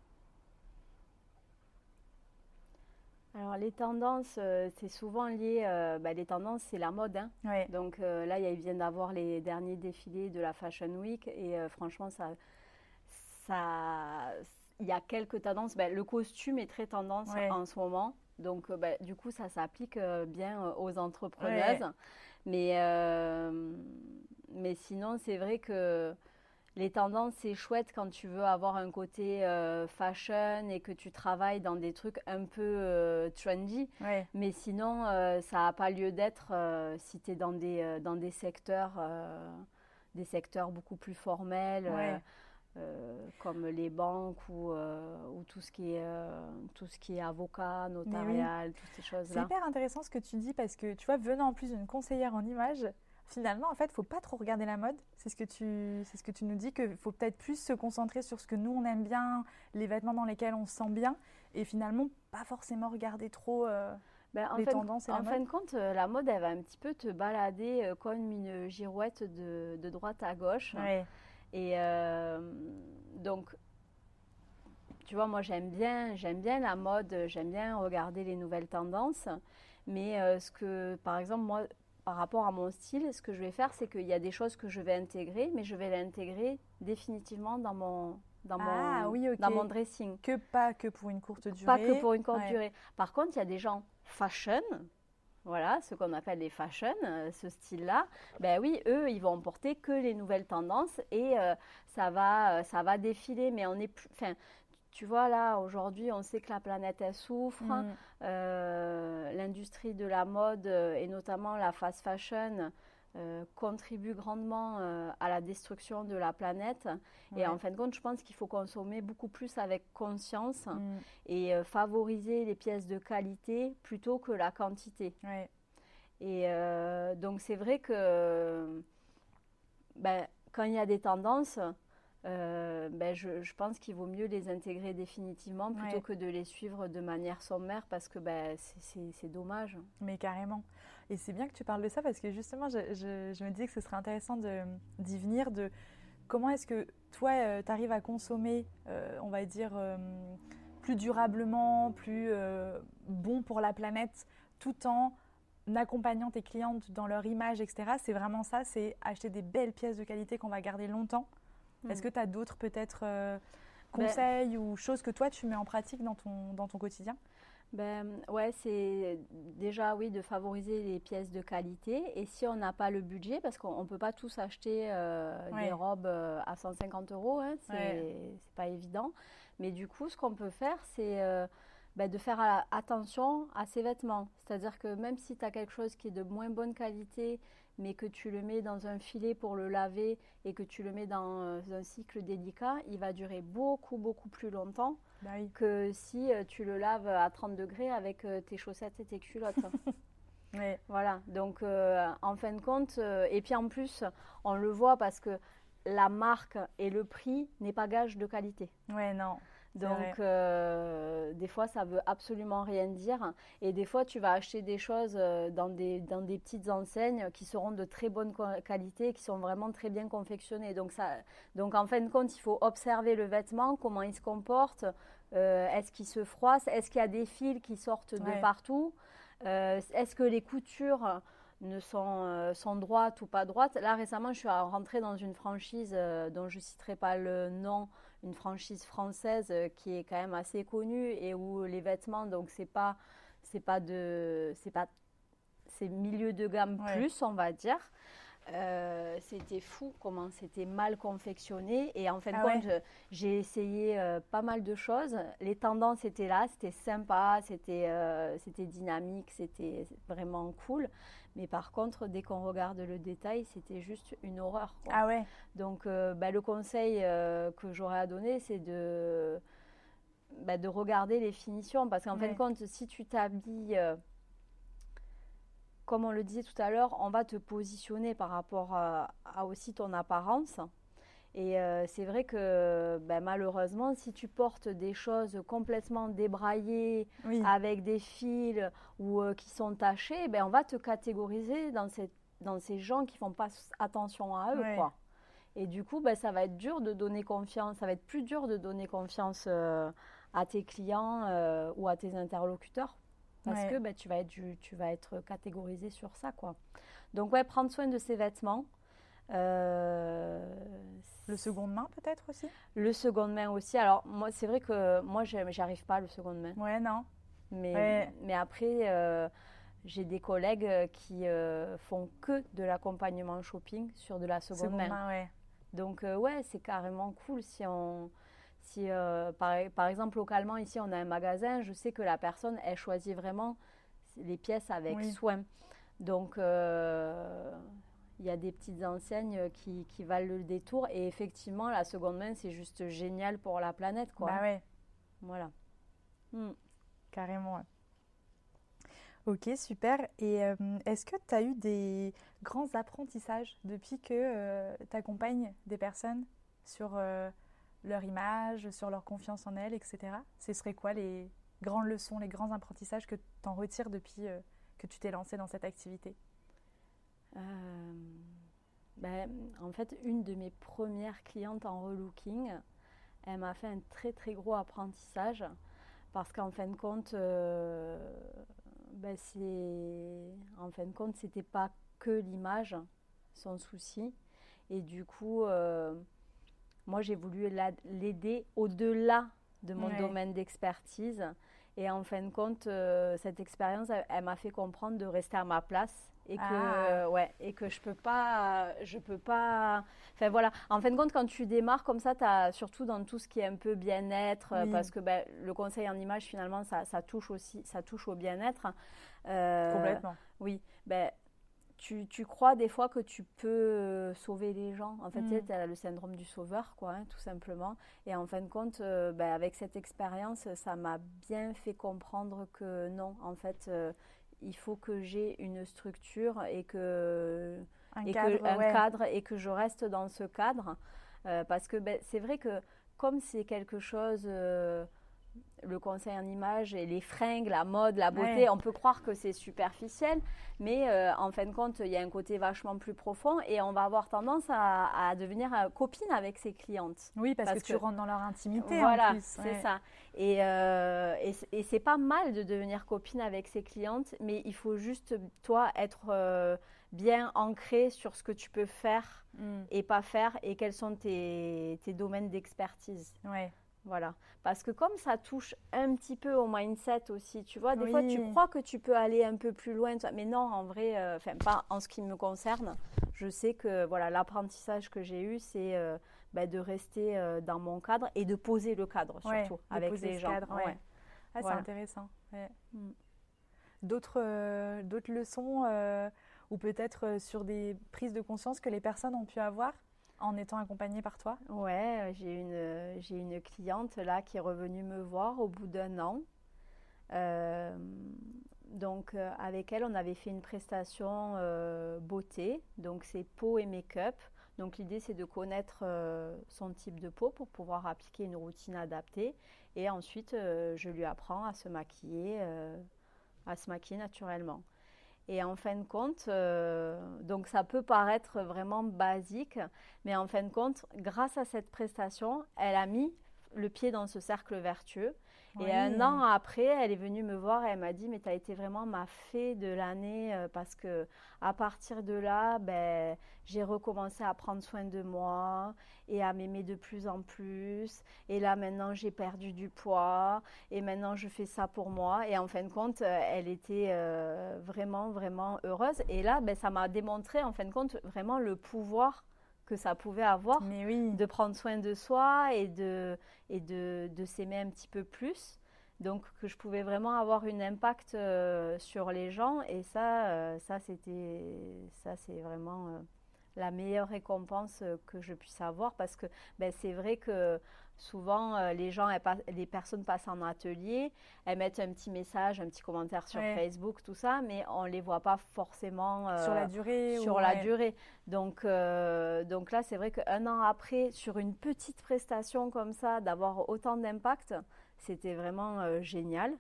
Alors les tendances, c'est souvent lié, bah, les tendances c'est la mode. Hein. Donc là, il vient d'avoir les derniers défilés de la Fashion Week et franchement, ça, ça, il y a quelques tendances. Bah, le costume est très tendance en ce moment. Donc, euh, bah, du coup, ça s'applique euh, bien euh, aux entrepreneuses. Mais, mais sinon, c'est vrai que les tendances, c'est chouette quand tu veux avoir un côté fashion et que tu travailles dans des trucs un peu trendy. Mais sinon, ça n'a pas lieu d'être si tu es dans des, dans des secteurs, des secteurs beaucoup plus formels. Euh, comme les banques ou, euh, ou, tout, ce qui est, euh, tout ce qui est avocat, notarial, toutes ces choses-là. C'est hyper intéressant ce que tu dis parce que tu vois, venant en plus d'une conseillère en image, finalement, en fait, il faut pas trop regarder la mode. C'est ce que tu, c'est ce que tu nous dis, qu'il faut peut-être plus se concentrer sur ce que nous, on aime bien, les vêtements dans lesquels on se sent bien, et finalement, pas forcément regarder trop ben, les tendances et En fin de compte, la mode, elle va un petit peu te balader comme une girouette de, de droite à gauche. Ouais. Et euh, donc, tu vois, moi j'aime bien, j'aime bien la mode, j'aime bien regarder les nouvelles tendances. Mais euh, ce que, par exemple, moi, par rapport à mon style, ce que je vais faire, c'est qu'il y a des choses que je vais intégrer, mais je vais l'intégrer définitivement dans mon, dans, Ah, mon, oui, ok. dans mon dressing. Que pas que pour une courte durée. Pas que pour une courte Ouais. durée. Par contre, il y a des gens fashion, voilà, ce qu'on appelle les fashion, euh, ce style-là. Ben oui, eux, ils vont porter que les nouvelles tendances et euh, ça va, euh, ça va défiler. Mais on est plus, enfin, tu vois là, aujourd'hui, on sait que la planète elle souffre. Mm. Euh, L'industrie de la mode euh, et notamment la fast fashion euh, contribue grandement euh, à la destruction de la planète. Ouais. Et en fin de compte, je pense qu'il faut consommer beaucoup plus avec conscience Mm. et euh, favoriser les pièces de qualité plutôt que la quantité. Ouais. Et donc c'est vrai que ben, quand il y a des tendances, euh, ben, je, je pense qu'il vaut mieux les intégrer définitivement plutôt Ouais. que de les suivre de manière sommaire parce que ben, c'est- dommage. Mais carrément. Et c'est bien que tu parles de ça parce que justement, je, je- je me disais que ce serait intéressant d'y venir, de comment est-ce que toi, tu arrives à consommer, euh, on va dire, euh, plus durablement, plus euh, bon pour la planète, tout en accompagnant tes clientes dans leur image, etc. C'est vraiment ça, c'est acheter des belles pièces de qualité qu'on va garder longtemps. Est-ce Mm. que tu as d'autres peut-être euh, Ben- conseils ou choses que toi, tu mets en pratique dans ton, dans ton quotidien? Ben, ouais, c'est déjà oui de favoriser les pièces de qualité. Et si on n'a pas le budget, parce qu'on ne peut pas tous acheter euh, Ouais. des robes euh, à 150 euros, hein, c'est Ouais. c'est pas évident. Mais du coup, ce qu'on peut faire, c'est ben, de faire attention à ses vêtements. C'est-à-dire que même si tu as quelque chose qui est de moins bonne qualité, mais que tu le mets dans un filet pour le laver et que tu le mets dans euh, un cycle délicat, il va durer beaucoup, beaucoup plus longtemps Bah oui. que si euh, tu le laves à 30 degrés avec euh, tes chaussettes et tes culottes. Ouais. voilà, donc en fin de compte, et puis en plus, on le voit parce que la marque et le prix n'est pas gage de qualité. ouais, non. Donc, euh, des fois, ça veut absolument rien dire. Et des fois, tu vas acheter des choses euh, dans des, dans des petites enseignes qui seront de très bonne qualité, qui sont vraiment très bien confectionnées. Donc, ça, donc en fin de compte, il faut observer le vêtement, comment il se comporte. euh, est-ce qu'il se froisse Est-ce qu'il y a des fils qui sortent de partout Euh, Est-ce que les coutures ne sont, euh, sont droites ou pas droites Là, récemment, je suis rentrée dans une franchise euh, dont je ne citerai pas le nom, une franchise française euh, qui est quand même assez connue et où les vêtements, donc c'est pas, c'est pas de, c'est pas, c'est milieu de gamme Ouais. plus, on va dire. Euh, c'était fou comment c'était mal confectionné et en fin de Ah compte j'ai essayé euh, pas mal de choses les tendances étaient là c'était sympa c'était euh, c'était dynamique c'était vraiment cool mais par contre dès qu'on regarde le détail c'était juste une horreur quoi. Ah ouais. Donc, euh, bah, le conseil euh, que j'aurais à donner, c'est de, bah, de regarder les finitions. Parce qu'en fin de compte, si tu t'habilles, euh, comme on le disait tout à l'heure, on va te positionner par rapport à, à aussi ton apparence. Et euh, c'est vrai que bah, malheureusement, si tu portes des choses complètement débraillées, Oui. avec des fils ou euh, qui sont tachés, ben, on va te catégoriser dans, ces gens qui font pas attention à eux. Quoi. Et du coup, ben, ça va être dur de donner confiance, ça va être plus dur de donner confiance euh, à tes clients ou à tes interlocuteurs. Parce que ben, tu, vas être, tu vas être catégorisé sur ça. Quoi. Donc, ouais, prendre soin de ses vêtements. Euh, Le seconde main peut-être aussi? Le seconde main aussi. Alors, moi, c'est vrai que moi, j'arrive pas le seconde main. Ouais, non. Mais, Ouais. mais après, euh, j'ai des collègues euh, qui euh, font que de l'accompagnement shopping sur de la seconde, Seconde main. main, ouais. Donc, euh, ouais, c'est carrément cool si on. Si, euh, par, par exemple, localement, ici, on a un magasin, je sais que la personne, elle choisit vraiment les pièces avec Oui. soin. Donc, il y a des petites enseignes qui, qui valent le détour. Et effectivement, la seconde main, c'est juste génial pour la planète, quoi. Bah ouais, Voilà. Hmm. carrément. Ok, super. Et euh, est-ce que tu as eu des grands apprentissages depuis que tu accompagnes des personnes sur euh, leur image, sur leur confiance en elles, etc. Ce serait quoi les grandes leçons, les grands apprentissages que tu en retires depuis euh, que tu t'es lancé dans cette activité? Euh, ben, en fait, une de mes premières clientes en relooking, elle m'a fait un très très gros apprentissage parce qu'en fin de compte, euh, ben, c'est, en fin de compte, c'était pas que l'image son souci et du coup, euh, moi, j'ai voulu l'aider au-delà de mon domaine d'expertise. Et en fin de compte, euh, cette expérience, elle, m'a fait comprendre de rester à ma place et que ah. ouais et que je peux pas je peux pas enfin voilà en fin de compte quand tu démarres comme ça as, surtout dans tout ce qui est un peu bien-être parce que ben, le conseil en image finalement ça, ça touche aussi ça touche au bien-être euh, complètement oui ben tu, tu, crois des fois que tu peux euh, sauver les gens. En fait, tu mm. as le syndrome du sauveur, quoi, hein, tout simplement. Et en fin de compte, euh, ben, avec cette expérience, ça m'a bien fait comprendre que non, en fait, euh, il faut que j'ai une structure et que un, cadre, un cadre, et que je reste dans ce cadre. parce que ben, c'est vrai que comme c'est quelque chose le conseil en image et les fringues, la mode, la beauté, on peut croire que c'est superficiel, mais euh, en fin de compte, il y a un côté vachement plus profond et on va avoir tendance à, devenir euh, copine avec ses clientes. Oui, parce, que, tu rentres dans leur intimité. Voilà, c'est ça. Et, euh, et, c'est pas mal de devenir copine avec ses clientes, mais il faut juste, toi, être bien ancré sur ce que tu peux faire mm. et pas faire et quels sont tes, tes domaines d'expertise. Ouais. Voilà. Parce que comme ça touche un petit peu au mindset aussi, tu vois, des fois tu crois que tu peux aller un peu plus loin, mais non, en vrai, euh, enfin pas en ce qui me concerne. Je sais que voilà, l'apprentissage que j'ai eu, c'est euh, bah, de rester euh, dans mon cadre et de poser le cadre surtout avec les gens. Cadre, ouais. ah, C'est intéressant. Mm. D'autres, d'autres leçons ou peut-être sur des prises de conscience que les personnes ont pu avoir? En étant accompagnée par toi? Ouais, euh, j'ai une, euh, j'ai une cliente là qui est revenue me voir au bout d'un an. Euh, donc avec elle, on avait fait une prestation beauté, donc c'est peau et make-up. Donc l'idée c'est de connaître son type de peau pour pouvoir appliquer une routine adaptée. Et ensuite, je lui apprends à se maquiller, à se maquiller naturellement. Et en fin de compte, euh, donc ça peut paraître vraiment basique, mais en fin de compte, grâce à cette prestation, elle a mis le pied dans ce cercle vertueux. Et un an après, elle est venue me voir et elle m'a dit, mais tu as été vraiment ma fée de l'année euh, parce que à partir de là, ben, j'ai recommencé à prendre soin de moi et à m'aimer de plus en plus. Et là, maintenant, j'ai perdu du poids et maintenant, je fais ça pour moi. Et en fin de compte, euh, elle était euh, vraiment, vraiment heureuse. Et là, ben, ça m'a démontré, en fin de compte, vraiment le pouvoir que ça pouvait avoir de prendre soin de soi et de, et de, de s'aimer un petit peu plus. Donc que je pouvais vraiment avoir un impact euh, sur les gens et ça, euh, ça c'était, ça c'est vraiment euh, la meilleure récompense que je puisse avoir parce que ben, c'est vrai que souvent euh, les gens, les personnes passent en atelier, elles mettent un petit message, un petit commentaire sur Facebook, tout ça, mais on ne les voit pas forcément euh, sur la durée. Sur la durée. Donc, euh, donc là, c'est vrai qu'un an après, sur une petite prestation comme ça, d'avoir autant d'impact, c'était vraiment génial.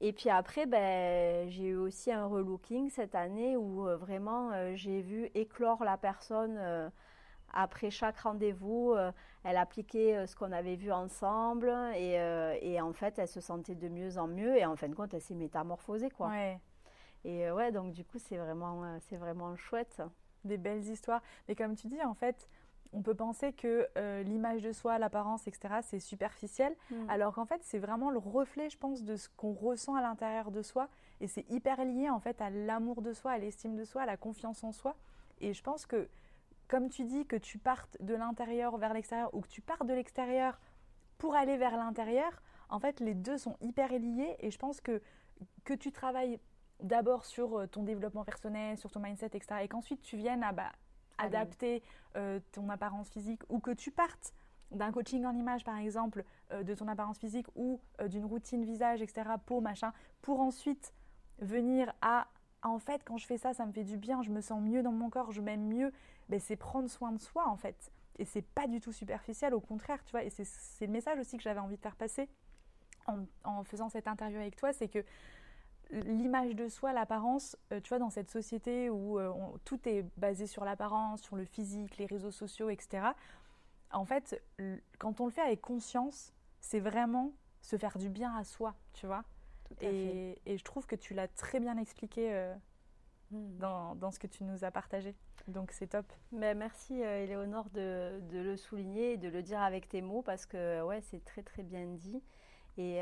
Et puis après, ben, j'ai eu aussi un relooking cette année où vraiment j'ai vu éclore la personne après chaque rendez-vous, euh, elle appliquait euh, ce qu'on avait vu ensemble euh, et, en fait, elle se sentait de mieux en mieux et en fin de compte, elle s'est métamorphosée. Quoi. Et ouais, donc du coup, c'est vraiment, c'est vraiment chouette. Des belles histoires. Mais comme tu dis, en fait, on peut penser que l'image de soi, l'apparence, etc., c'est superficiel, mm. alors qu'en fait, c'est vraiment le reflet, je pense, de ce qu'on ressent à l'intérieur de soi. Et c'est hyper lié, en fait, à l'amour de soi, à l'estime de soi, à la confiance en soi. Et je pense que comme tu dis, que tu partes de l'intérieur vers l'extérieur ou que tu partes de l'extérieur pour aller vers l'intérieur, en fait, les deux sont hyper liés et je pense que que tu travailles d'abord sur euh, ton développement personnel, sur ton mindset, etc., et qu'ensuite tu viennes à bah, ah adapter euh, ton apparence physique ou que tu partes d'un coaching en image, par exemple, euh, de ton apparence physique ou d'une routine visage, etc., peau, machin, pour ensuite venir à en fait, quand je fais ça, ça me fait du bien, je me sens mieux dans mon corps, je m'aime mieux, ben, c'est prendre soin de soi en fait. Et c'est pas du tout superficiel, au contraire, tu vois. Et c'est le message aussi que j'avais envie de faire passer en, faisant cette interview avec toi, c'est que l'image de soi, l'apparence, euh, tu vois, dans cette société où euh, tout est basé sur l'apparence, sur le physique, les réseaux sociaux, etc. En fait, quand on le fait avec conscience, c'est vraiment se faire du bien à soi, tu vois. Et, et, je trouve que tu l'as très bien expliqué euh, hmm. dans, ce que tu nous as partagé. Donc c'est top. Mais merci Éléonore de, de, le souligner et de le dire avec tes mots parce que ouais, c'est très très bien dit. Et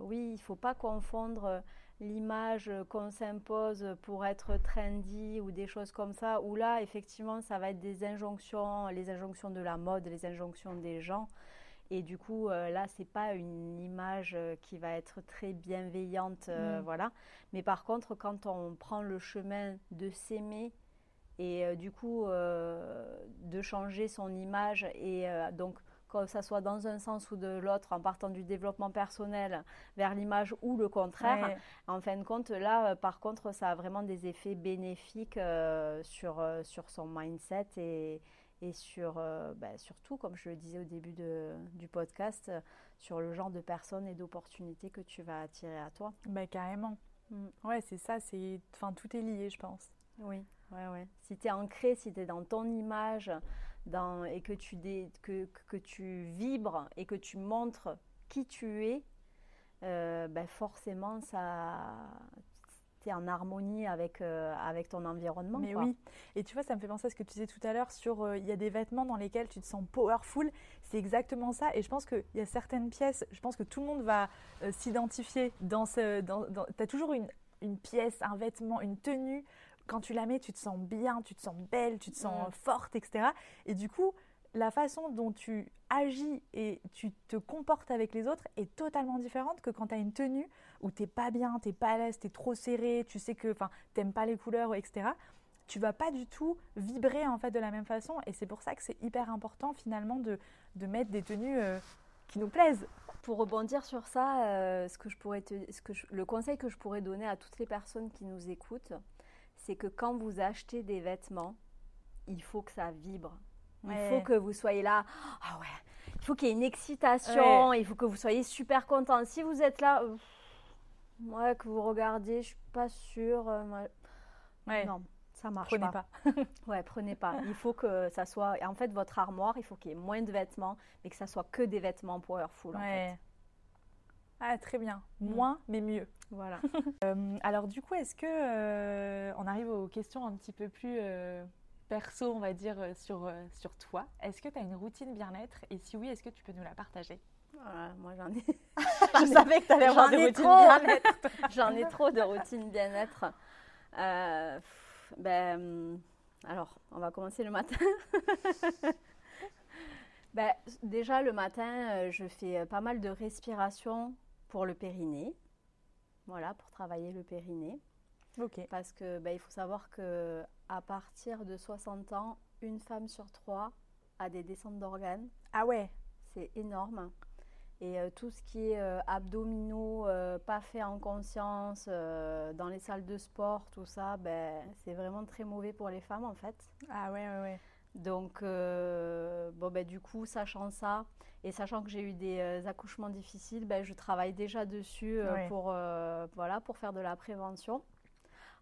oui, il ne faut pas confondre l'image qu'on s'impose pour être trendy ou des choses comme ça, où là, effectivement, ça va être des injonctions, les injonctions de la mode, les injonctions des gens. Et du coup, euh, là, c'est pas une image euh, qui va être très bienveillante, euh, mm. voilà. Mais par contre, quand on prend le chemin de s'aimer et du coup de changer son image et donc que ce soit dans un sens ou de l'autre, en partant du développement personnel vers l'image ou le contraire. En fin de compte, là, euh, par contre, ça a vraiment des effets bénéfiques euh, sur, euh, sur son mindset et, et sur, ben, surtout, comme je le disais au début de, du podcast, sur le genre de personnes et d'opportunités que tu vas attirer à toi. Ben, carrément. Mm. Ouais, c'est ça, c'est, enfin, tout est lié, je pense. Oui, ouais, ouais. Si tu es ancré, si tu es dans ton image, et que tu, que, que, tu vibres et que tu montres qui tu es, euh, ben forcément, ça, tu es en harmonie avec, euh, avec ton environnement. Mais oui, et tu vois, ça me fait penser à ce que tu disais tout à l'heure sur euh, il y a des vêtements dans lesquels tu te sens powerful. C'est exactement ça. Et je pense qu'il y a certaines pièces, je pense que tout le monde va s'identifier dans ce. Dans, tu as toujours une, une pièce, un vêtement, une tenue quand tu la mets, tu te sens bien, tu te sens belle, tu te sens forte, etc. Et du coup, la façon dont tu agis et tu te comportes avec les autres est totalement différente que quand tu as une tenue où tu n'es pas bien, tu n'es pas à l'aise, tu es trop serré, tu sais que tu n'aimes pas les couleurs, etc. Tu vas pas du tout vibrer en fait de la même façon et c'est pour ça que c'est hyper important finalement de, de mettre des tenues euh, qui nous plaisent. Pour rebondir sur ça, euh, ce que je pourrais te, ce que le conseil que je pourrais donner à toutes les personnes qui nous écoutent, c'est que quand vous achetez des vêtements, il faut que ça vibre. Il faut que vous soyez là. Ah ouais. Il faut qu'il y ait une excitation. Il faut que vous soyez super content. Si vous êtes là, que vous regardiez, je suis pas sûre. Euh, non, ça marche prenez pas. ouais, prenez pas. Il faut que ça soit. En fait, votre armoire, il faut qu'il y ait moins de vêtements, mais que ça soit que des vêtements powerful. En fait. Ah, très bien. Mm. Moins, mais mieux. Voilà. Euh, alors, du coup, est-ce que euh, on arrive aux questions un petit peu plus euh, perso, on va dire, sur, sur toi? Est-ce que tu as une routine bien-être? Et si oui, est-ce que tu peux nous la partager? Moi, j'en ai. Je savais que tu allais avoir des routines bien-être. j'en ai trop de routines bien-être. ben, alors, on va commencer le matin. ben, déjà, le matin, je fais pas mal de respiration pour le périnée. Voilà, pour travailler le périnée. Ok. Parce que ben, il faut savoir que à partir de 60 ans, une femme sur trois a des descentes d'organes. Ah ouais C'est énorme. Et euh, tout ce qui est euh, abdominaux, euh, pas fait en conscience, dans les salles de sport, tout ça, ben, c'est vraiment très mauvais pour les femmes en fait. Ah ouais, ouais, ouais. Donc, bon, ben, du coup, sachant ça, et sachant que j'ai eu des euh, accouchements difficiles, ben, je travaille déjà dessus euh, pour, euh, voilà, pour faire de la prévention.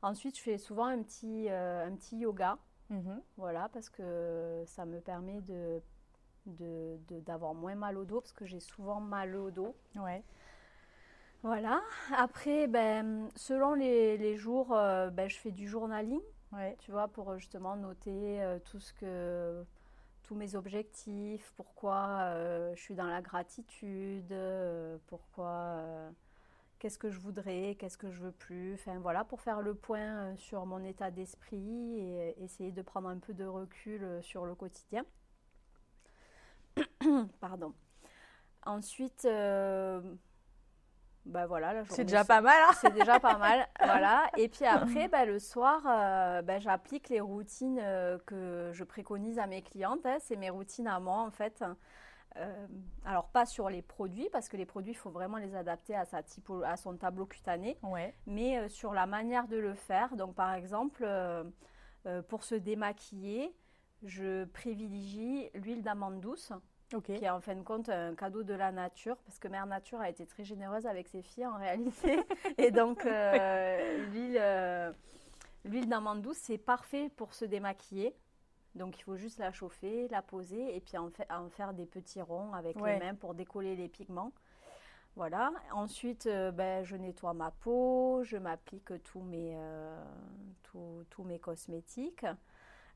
Ensuite, je fais souvent un petit, un petit yoga, mhm. voilà, parce que ça me permet de, d'avoir moins mal au dos, parce que j'ai souvent mal au dos. Ouais. Voilà. Après, ben, selon les, les jours, ben, je fais du journaling, tu vois, pour justement noter tout ce que tous mes objectifs, pourquoi euh, je suis dans la gratitude, euh, pourquoi, euh, qu'est-ce que je voudrais, qu'est-ce que je veux plus. Enfin voilà, pour faire le point sur mon état d'esprit et essayer de prendre un peu de recul sur le quotidien. Pardon. Ensuite, bah voilà, c'est déjà pas mal. Hein. c'est déjà pas mal, voilà. Et puis après, bah, le soir, euh, bah, j'applique les routines euh, que je préconise à mes clientes. Hein. C'est mes routines à moi, en fait. Euh, alors pas sur les produits, parce que les produits, il faut vraiment les adapter à, sa typo, à son tableau cutané. Ouais. Mais sur la manière de le faire. Donc par exemple, pour se démaquiller, je privilégie l'huile d'amande douce qui est en fin de compte un cadeau de la nature, parce que Mère Nature a été très généreuse avec ses filles en réalité. et donc, euh, euh, l'huile, d'amande douce, c'est parfait pour se démaquiller. Donc, il faut juste la chauffer, la poser et puis en, en faire des petits ronds avec les mains pour décoller les pigments. Voilà. Ensuite, euh, ben, je nettoie ma peau, je m'applique tous mes, euh, tous, tous mes cosmétiques.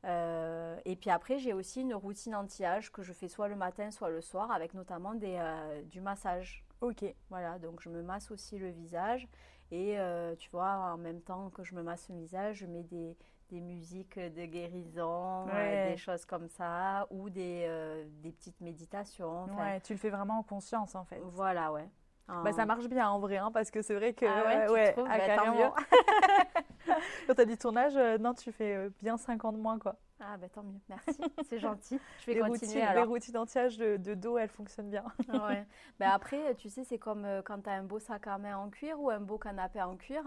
Euh, et puis après, j'ai aussi une routine anti-âge que je fais soit le matin, soit le soir, avec notamment des, euh, du massage. Ok. Voilà, donc je me masse aussi le visage. Et euh, tu vois, en même temps que je me masse le visage, je mets des, des musiques de guérison, Ouais. des choses comme ça, ou des, des petites méditations. Ouais, tu le fais vraiment en conscience en fait. Voilà, ouais. Bah, ça marche bien en vrai, hein, parce que c'est vrai que. Ah ouais, tu euh, trouves? ah, Bah, tant. Quand t'as dit ton âge, euh, non, tu fais euh, bien 5 ans de moins quoi. Ah, bah tant mieux, merci, c'est gentil. Je vais Les continuer routines, les alors. routines anti-âge de, de dos, elles fonctionnent bien. Ouais. Ben après, tu sais, c'est comme euh, quand tu as un beau sac à main en cuir ou un beau canapé en cuir.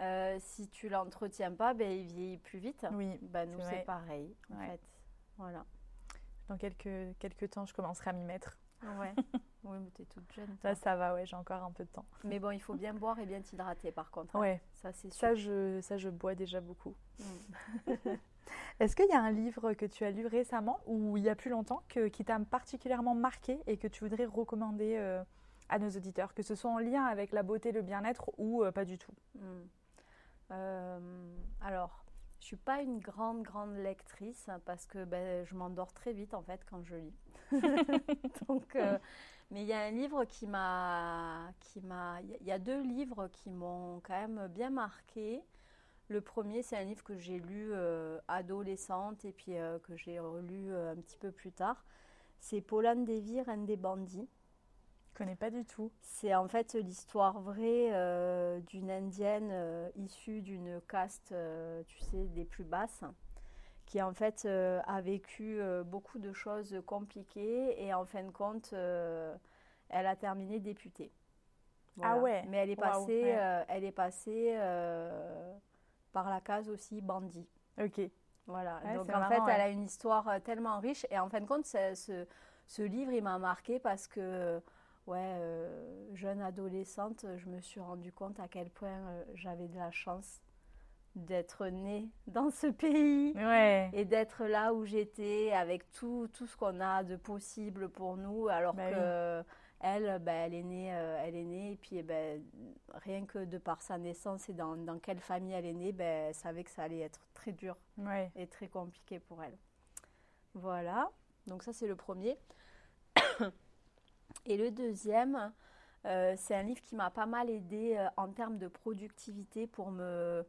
euh, si tu l'entretiens pas, ben, il vieillit plus vite. Oui, Ben, nous, c'est pareil, en Ouais. fait. Voilà. dans quelques, quelques temps, je commencerai à m'y mettre. Ouais. oui, mais tu es toute jeune. Là, ça va, ouais, j'ai encore un peu de temps. Mais bon, il faut bien boire et bien t'hydrater, par contre. hein. Ouais, Ça, c'est sûr. ça je, ça, je bois déjà beaucoup. Mm. Est-ce qu'il y a un livre que tu as lu récemment ou il y a plus longtemps que, qui t'a particulièrement marqué et que tu voudrais recommander euh, à nos auditeurs, que ce soit en lien avec la beauté, le bien-être ou euh, pas du tout? Mm. Euh, alors, je suis pas une grande, grande lectrice parce que ben, je m'endors très vite en fait quand je lis. Donc, euh, mais il y a un livre qui m'a, il y a- deux livres qui m'ont quand même bien marqué. Le premier, c'est un livre que j'ai lu euh, adolescente et puis euh, que j'ai relu un petit peu plus tard. C'est Pauline Davy, Reine des bandits. Je connais pas du tout. C'est en fait l'histoire vraie euh, d'une indienne euh, issue d'une caste, euh, tu sais, des plus basses, qui en fait a vécu beaucoup de choses compliquées et en fin de compte, elle a terminé députée. Ah ouais, Mais elle est passée, ouais. elle est passée par la case aussi bandit. Ok. Voilà. Ouais, Donc en marrant, fait, elle a une histoire tellement riche. Et en fin de compte, ce, ce livre, il m'a marqué parce que, ouais, euh, jeune adolescente, je me suis rendu compte à quel point euh, j'avais de la chance d'être née dans ce pays Ouais. et d'être là où j'étais avec tout, tout ce qu'on a de possible pour nous alors Bah oui. que elle ben, elle est née euh, elle est née et puis eh ben, rien que de par sa naissance et dans, dans quelle famille elle est née ben, elle savait que ça allait être très dur Ouais. et très compliqué pour elle voilà donc ça c'est le premier et le deuxième euh, c'est un livre qui m'a pas mal aidé euh, en termes de productivité pour me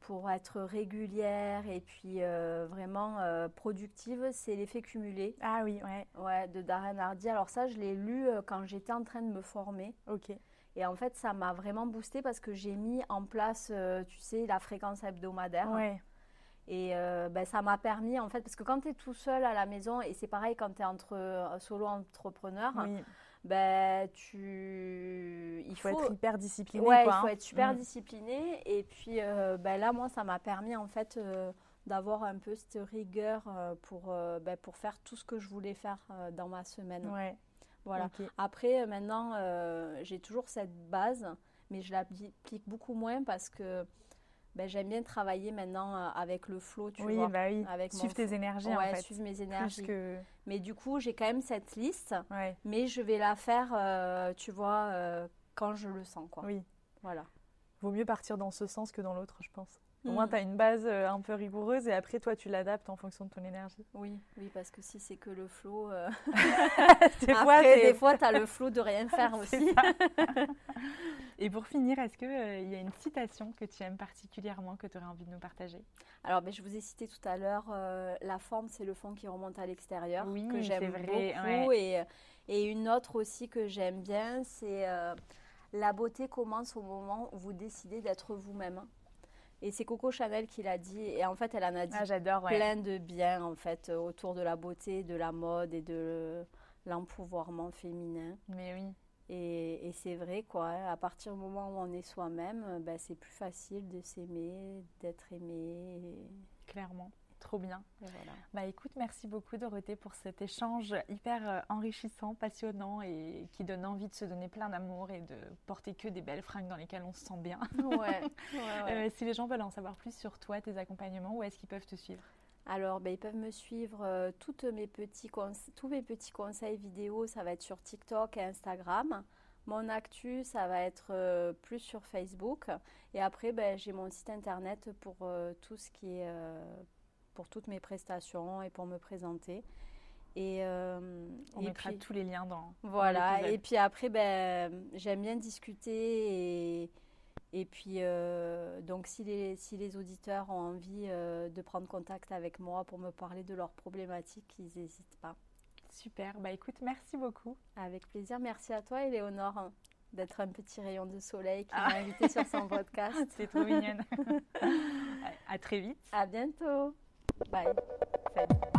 pour être régulière et puis euh, vraiment productive, c'est l'effet cumulé Ah oui, ouais. ouais, de Darren Hardy. Alors ça, je l'ai lu quand j'étais en train de me former. Ok. Et en fait, ça m'a vraiment boosté parce que j'ai mis en place, tu sais, la fréquence hebdomadaire. Ouais. Et euh, ben, ça m'a permis, en fait, parce que quand tu es tout seul à la maison, et c'est pareil quand tu es entre solo entrepreneur, Oui. Ben, tu... Il faut, être hyper discipliné. Ouais, quoi, il faut hein. être super Mm. discipliné. Et puis euh, ben là, moi, ça m'a permis en fait euh, d'avoir un peu cette rigueur euh, pour, ben, pour faire tout ce que je voulais faire dans ma semaine. Ouais. Voilà. Après, maintenant, j'ai toujours cette base, mais je l'applique beaucoup moins parce que ben, j'aime bien travailler maintenant euh, avec le flow, tu oui, vois. bah oui. avec Suivre tes énergies ouais, en fait. suivre mes énergies. que. Mais du coup, j'ai quand même cette liste, Ouais. mais je vais la faire, euh, tu vois, euh, quand je le sens, quoi. Oui. Voilà. Vaut mieux partir dans ce sens que dans l'autre, je pense. Au moins, tu as une base euh, un peu rigoureuse et après, toi, tu l'adaptes en fonction de ton énergie. Oui, oui, parce que si c'est que le flow, euh, Des fois, après, des fois, tu as le flow de rien faire aussi. Et pour finir, est-ce qu'il y a une citation que tu aimes particulièrement que tu aurais envie de nous partager? Alors, ben, je vous ai cité tout à l'heure, euh, la forme, c'est le fond qui remonte à l'extérieur, Oui, que j'aime beaucoup. Et, et une autre aussi que j'aime bien, c'est euh, la beauté commence au moment où vous décidez d'être vous-même. Et c'est Coco Chanel qui l'a dit. Et en fait, elle en a dit Ah, ouais. plein de bien en fait euh, autour de la beauté, de la mode et de l'empouvoirment féminin. Mais oui, Et, et c'est vrai quoi, à partir du moment où on est soi-même, euh, ben, c'est plus facile de s'aimer, d'être aimé. et- clairement. Trop bien. et voilà. Bah écoute, merci beaucoup Dorothée pour cet échange hyper euh, enrichissant, passionnant et qui donne envie de se donner plein d'amour et de porter que des belles fringues dans lesquelles on se sent bien. Ouais, ouais, ouais. Euh, si les gens veulent en savoir plus sur toi, tes accompagnements, où est-ce qu'ils peuvent te suivre? Alors, ben, ils peuvent me suivre. euh, toutes mes petits tous mes petits conseils vidéo, ça va être sur TikTok et Instagram. Mon actu, ça va être plus sur Facebook. Et après, ben, j'ai mon site internet pour tout ce qui est pour toutes mes prestations et pour me présenter. Et, On mettra tous les liens dans. Voilà. et puis après, ben, j'aime bien discuter et et puis, euh, donc, si les, si les auditeurs ont envie euh, de prendre contact avec moi pour me parler de leurs problématiques, ils n'hésitent pas. Super. Bah écoute, merci beaucoup. Avec plaisir. Merci à toi, Éléonore, hein, d'être un petit rayon de soleil qui m'a ah. invité sur son podcast. C'est trop mignonne. à très vite. À bientôt. Bye. Salut.